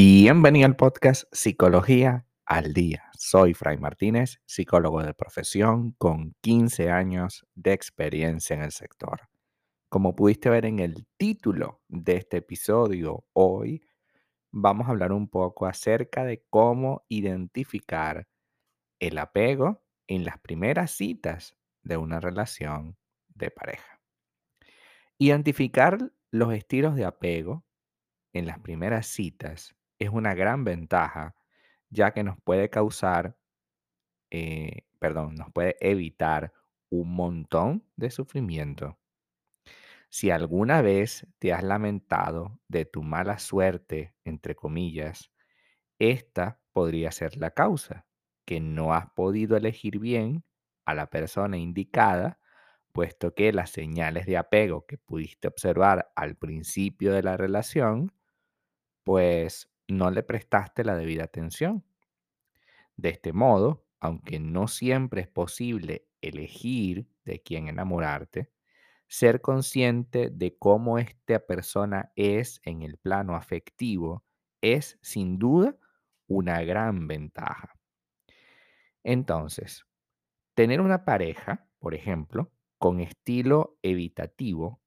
Bienvenido al podcast Psicología al Día. Soy Fray Martínez, psicólogo de profesión con 15 años de experiencia en el sector. Como pudiste ver en el título de este episodio, hoy vamos a hablar un poco acerca de cómo identificar el apego en las primeras citas de una relación de pareja. Identificar los estilos de apego en las primeras citas es una gran ventaja, ya que nos puede causar, eh, perdón, nos puede evitar un montón de sufrimiento. Si alguna vez te has lamentado de tu mala suerte, entre comillas, esta podría ser la causa, que no has podido elegir bien a la persona indicada, puesto que las señales de apego que pudiste observar al principio de la relación, pues no le prestaste la debida atención. De este modo, aunque no siempre es posible elegir de quién enamorarte, ser consciente de cómo esta persona es en el plano afectivo es sin duda una gran ventaja. Entonces, tener una pareja, por ejemplo, con estilo evitativo,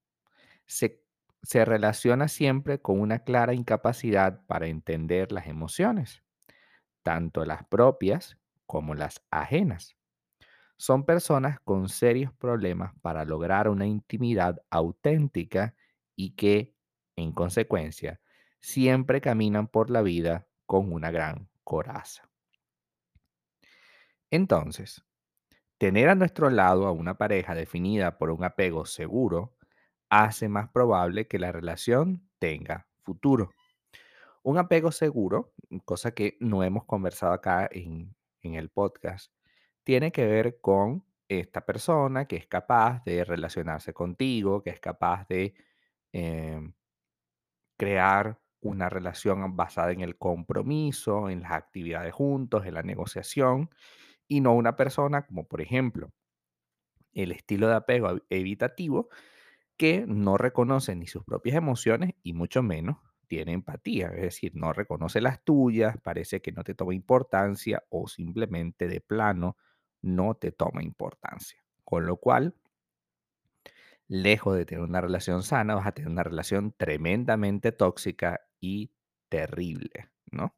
se se relaciona siempre con una clara incapacidad para entender las emociones, tanto las propias como las ajenas. Son personas con serios problemas para lograr una intimidad auténtica y que, en consecuencia, siempre caminan por la vida con una gran coraza. Entonces, tener a nuestro lado a una pareja definida por un apego seguro hace más probable que la relación tenga futuro. Un apego seguro, cosa que no hemos conversado acá en, en el podcast, tiene que ver con esta persona que es capaz de relacionarse contigo, que es capaz de em, crear una relación basada en el compromiso, en las actividades juntos, en la negociación, y no una persona como por ejemplo el estilo de apego evitativo que no reconoce ni sus propias emociones y mucho menos tiene empatía, es decir, no reconoce las tuyas, parece que no te toma importancia o simplemente de plano no te toma importancia. Con lo cual, lejos de tener una relación sana, vas a tener una relación tremendamente tóxica y terrible, ¿no?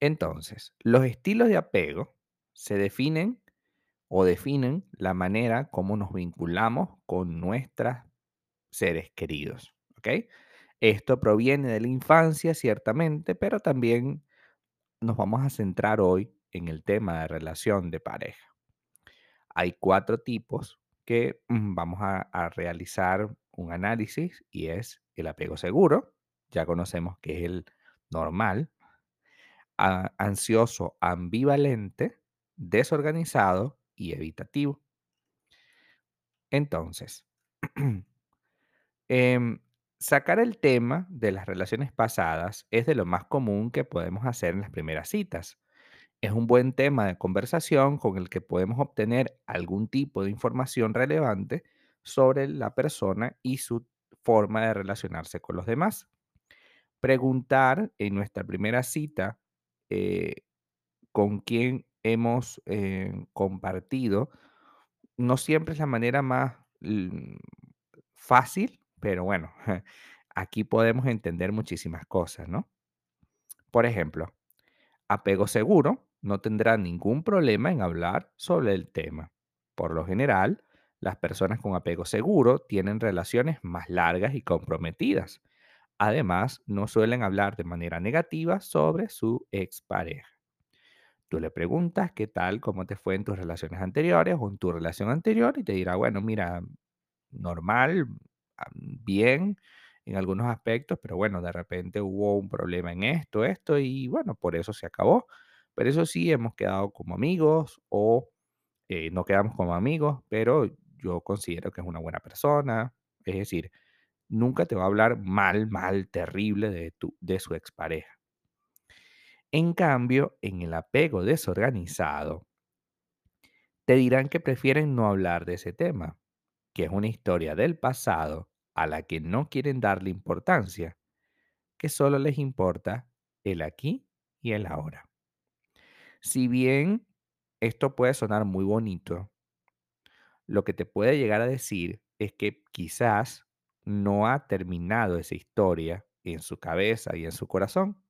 Entonces, los estilos de apego se definen o definen la manera como nos vinculamos con nuestros seres queridos. ¿ok? Esto proviene de la infancia, ciertamente, pero también nos vamos a centrar hoy en el tema de relación de pareja. Hay cuatro tipos que mm, vamos a, realizar un análisis y es el apego seguro, ya conocemos que es el normal, ansioso ambivalente, desorganizado y evitativo. Entonces, em, sacar el tema de las relaciones pasadas es de lo más común que podemos hacer en las primeras citas. Es un buen tema de conversación con el que podemos obtener algún tipo de información relevante sobre la persona y su forma de relacionarse con los demás. Preguntar en nuestra primera cita eh, con quién hemos eh, compartido no siempre es la manera más mm, fácil, pero bueno, aquí podemos entender muchísimas cosas, ¿no? Por ejemplo, apego seguro no tendrá ningún problema en hablar sobre el tema. Por lo general, las personas con apego seguro tienen relaciones más largas y comprometidas. Además, no suelen hablar de manera negativa sobre su expareja. Tú le preguntas qué tal, cómo te fue en tus relaciones anteriores o en tu relación anterior y te dirá, bueno, mira, normal, bien en algunos aspectos, pero bueno, de repente hubo un problema en esto, esto y bueno, por eso se acabó. Pero eso sí, hemos quedado como amigos o eh, no quedamos como amigos, pero yo considero que es una buena persona. Es decir, nunca te va a hablar mal, mal, terrible de, tu, de su expareja. En cambio, en el apego desorganizado, te dirán que prefieren no hablar de ese tema, que es una historia del pasado a la que no quieren darle importancia, que solo les importa el aquí y el ahora. Si bien esto puede sonar muy bonito, lo que te puede llegar a decir es que quizás no ha terminado esa historia en su cabeza y en su corazón.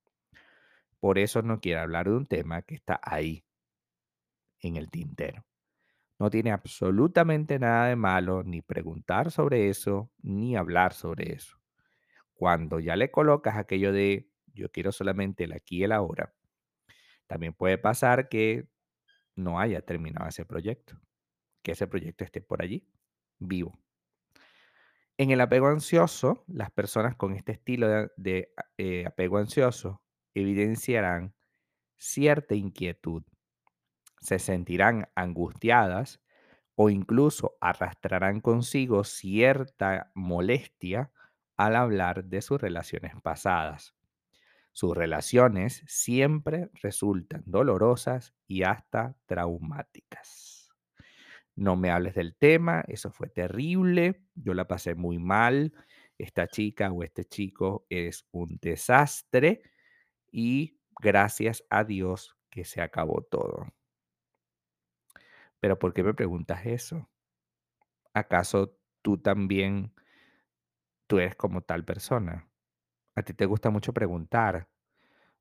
Por eso no quiere hablar de un tema que está ahí, en el tintero. No tiene absolutamente nada de malo ni preguntar sobre eso, ni hablar sobre eso. Cuando ya le colocas aquello de yo quiero solamente el aquí y el ahora, también puede pasar que no haya terminado ese proyecto, que ese proyecto esté por allí, vivo. En el apego ansioso, las personas con este estilo de, de, eh, apego ansioso evidenciarán cierta inquietud, se sentirán angustiadas o incluso arrastrarán consigo cierta molestia al hablar de sus relaciones pasadas. Sus relaciones siempre resultan dolorosas y hasta traumáticas. No me hables del tema, eso fue terrible, yo la pasé muy mal, esta chica o este chico es un desastre y gracias a Dios que se acabó todo. Pero ¿por qué me preguntas eso? ¿Acaso tú también, tú eres como tal persona? A ti te gusta mucho preguntar.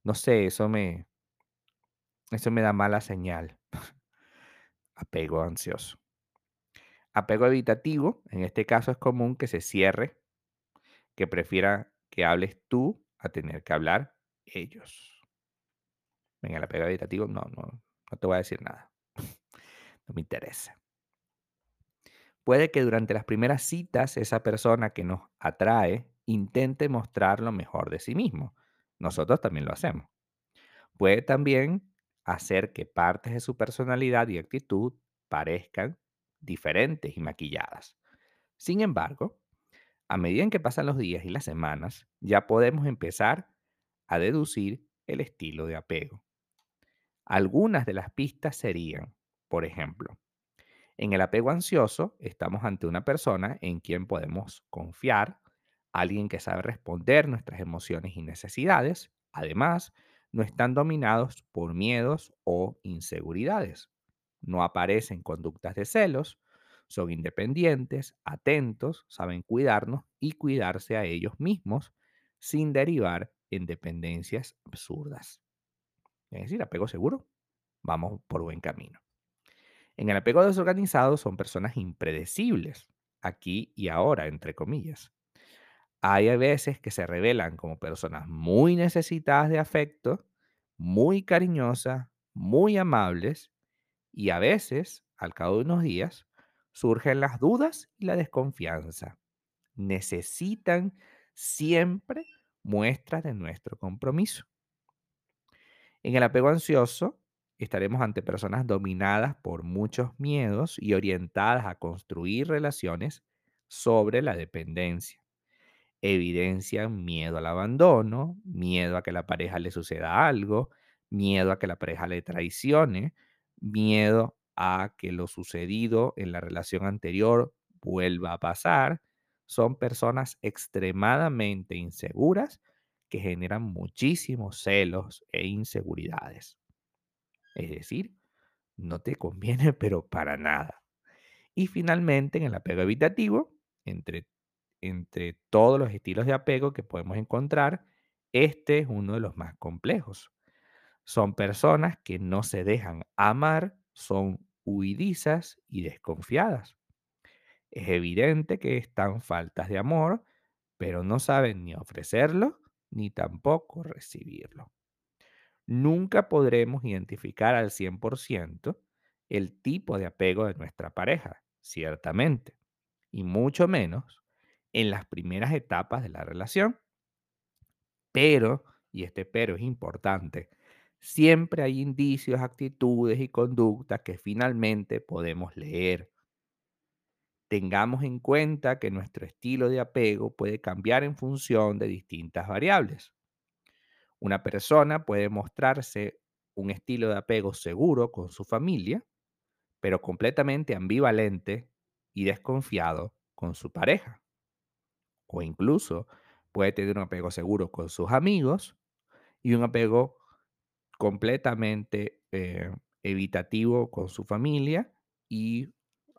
No sé, eso me, eso me da mala señal. Apego ansioso. Apego evitativo, en este caso es común que se cierre, que prefiera que hables tú a tener que hablar ellos. En el apego evitativo, no, no, no te voy a decir nada. No me interesa. Puede que durante las primeras citas esa persona que nos atrae intente mostrar lo mejor de sí mismo. Nosotros también lo hacemos. Puede también hacer que partes de su personalidad y actitud parezcan diferentes y maquilladas. Sin embargo, a medida en que pasan los días y las semanas, ya podemos empezar a deducir el estilo de apego. Algunas de las pistas serían, por ejemplo, en el apego ansioso estamos ante una persona en quien podemos confiar, alguien que sabe responder nuestras emociones y necesidades. Además, no están dominados por miedos o inseguridades. No aparecen conductas de celos, son independientes, atentos, saben cuidarnos y cuidarse a ellos mismos sin derivar en dependencias absurdas. Es decir, apego seguro, vamos por buen camino. En el apego desorganizado son personas impredecibles, aquí y ahora, entre comillas. Hay a veces que se revelan como personas muy necesitadas de afecto, muy cariñosas, muy amables, y a veces, al cabo de unos días, surgen las dudas y la desconfianza. Necesitan siempre muestras de nuestro compromiso. En el apego ansioso, estaremos ante personas dominadas por muchos miedos y orientadas a construir relaciones sobre la dependencia. Evidencian miedo al abandono, miedo a que la pareja le suceda algo, miedo a que la pareja le traicione, miedo a que lo sucedido en la relación anterior vuelva a pasar. Son personas extremadamente inseguras que generan muchísimos celos e inseguridades. Es decir, no te conviene, pero para nada. Y finalmente, en el apego evitativo, entre, entre todos los estilos de apego que podemos encontrar, este es uno de los más complejos. Son personas que no se dejan amar, son huidizas y desconfiadas. Es evidente que están faltas de amor, pero no saben ni ofrecerlo ni tampoco recibirlo. Nunca podremos identificar al 100% el tipo de apego de nuestra pareja, ciertamente, y mucho menos en las primeras etapas de la relación. Pero, y este pero es importante, siempre hay indicios, actitudes y conductas que finalmente podemos leer. Tengamos en cuenta que nuestro estilo de apego puede cambiar en función de distintas variables. Una persona puede mostrarse un estilo de apego seguro con su familia, pero completamente ambivalente y desconfiado con su pareja. O incluso puede tener un apego seguro con sus amigos y un apego completamente eh, evitativo con su familia y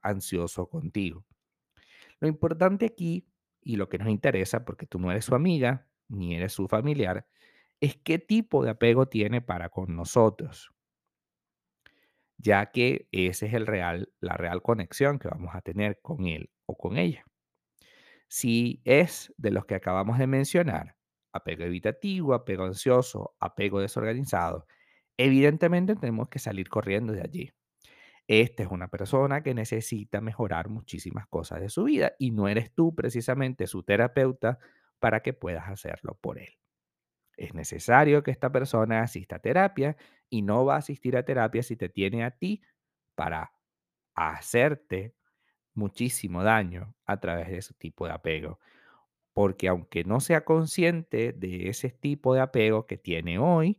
ansioso contigo. Lo importante aquí y lo que nos interesa, porque tú no eres su amiga ni eres su familiar, es qué tipo de apego tiene para con nosotros, ya que ese es el real, la real conexión que vamos a tener con él o con ella. Si es de los que acabamos de mencionar, apego evitativo, apego ansioso, apego desorganizado, evidentemente tenemos que salir corriendo de allí. Esta es una persona que necesita mejorar muchísimas cosas de su vida y no eres tú precisamente su terapeuta para que puedas hacerlo por él. Es necesario que esta persona asista a terapia y no va a asistir a terapia si te tiene a ti para hacerte muchísimo daño a través de ese tipo de apego. Porque aunque no sea consciente de ese tipo de apego que tiene hoy,